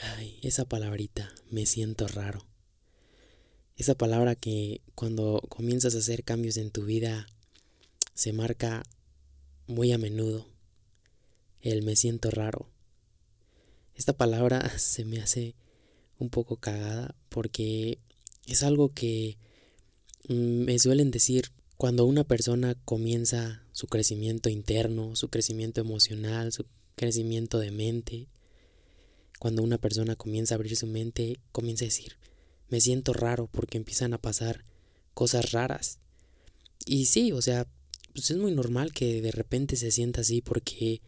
Ay, esa palabrita, me siento raro. Esa palabra que cuando comienzas a hacer cambios en tu vida se marca muy a menudo. El me siento raro. Esta palabra se me hace un poco cagada porque es algo que mm, me suelen decir cuando una persona comienza su crecimiento interno, su crecimiento emocional, su crecimiento de mente, cuando una persona comienza a abrir su mente, comienza a decir, me siento raro porque empiezan a pasar cosas raras. Y sí, o sea, pues es muy normal que de repente se sienta así porque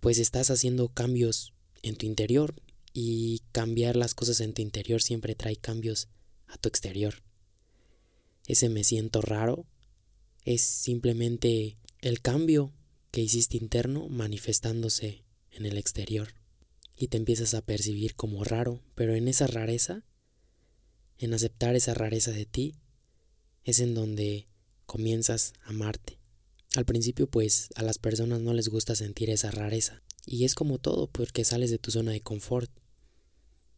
pues estás haciendo cambios en tu interior y cambiar las cosas en tu interior siempre trae cambios a tu exterior. Ese me siento raro es simplemente el cambio que hiciste interno manifestándose en el exterior y te empiezas a percibir como raro, pero en esa rareza, en aceptar esa rareza de ti, es en donde comienzas a amarte. Al principio pues a las personas no les gusta sentir esa rareza y es como todo porque sales de tu zona de confort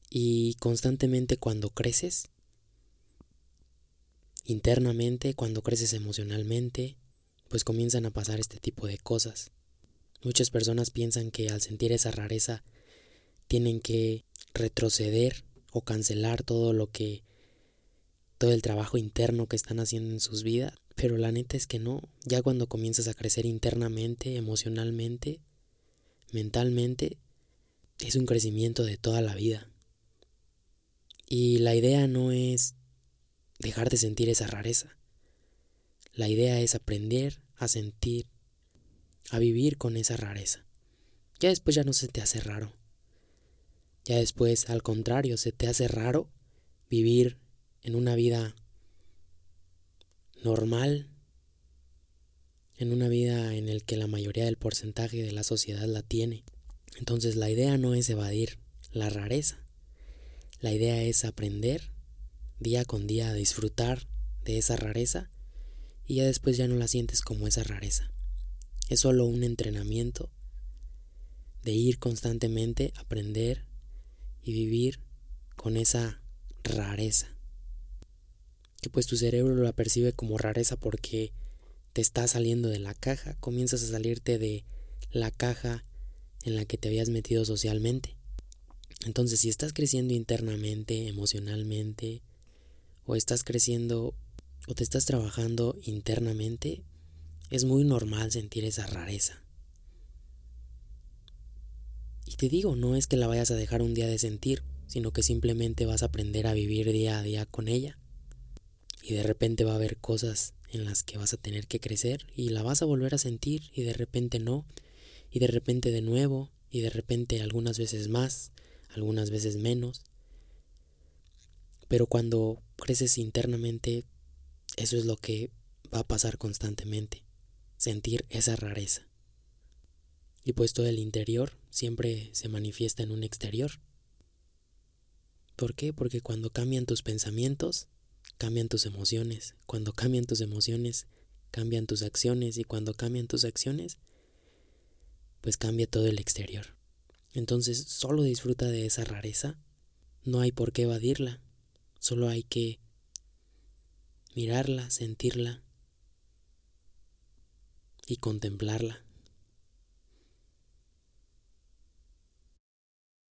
y constantemente cuando creces, internamente, cuando creces emocionalmente, pues comienzan a pasar este tipo de cosas. Muchas personas piensan que al sentir esa rareza tienen que retroceder o cancelar todo lo que todo el trabajo interno que están haciendo en sus vidas, pero la neta es que no, ya cuando comienzas a crecer internamente, emocionalmente, mentalmente, es un crecimiento de toda la vida. Y la idea no es dejar de sentir esa rareza. La idea es aprender a sentir, a vivir con esa rareza. Ya después ya no se te hace raro. Ya después, al contrario, se te hace raro vivir en una vida normal, en una vida en el que la mayoría del porcentaje de la sociedad la tiene. Entonces la idea no es evadir la rareza. La idea es aprender día con día a disfrutar de esa rareza y ya después ya no la sientes como esa rareza. Es solo un entrenamiento de ir constantemente, aprender y vivir con esa rareza. Que pues tu cerebro la percibe como rareza porque te está saliendo de la caja, comienzas a salirte de la caja en la que te habías metido socialmente. Entonces, si estás creciendo internamente, emocionalmente, o estás creciendo o te estás trabajando internamente, es muy normal sentir esa rareza. Y te digo, no es que la vayas a dejar un día de sentir, sino que simplemente vas a aprender a vivir día a día con ella. Y de repente va a haber cosas en las que vas a tener que crecer y la vas a volver a sentir y de repente no, y de repente de nuevo, y de repente algunas veces más, algunas veces menos. Pero cuando creces internamente, eso es lo que va a pasar constantemente, sentir esa rareza. Y pues todo el interior siempre se manifiesta en un exterior. ¿Por qué? Porque cuando cambian tus pensamientos, cambian tus emociones. Cuando cambian tus emociones, cambian tus acciones. Y cuando cambian tus acciones, pues cambia todo el exterior. Entonces solo disfruta de esa rareza. No hay por qué evadirla. Solo hay que mirarla, sentirla y contemplarla.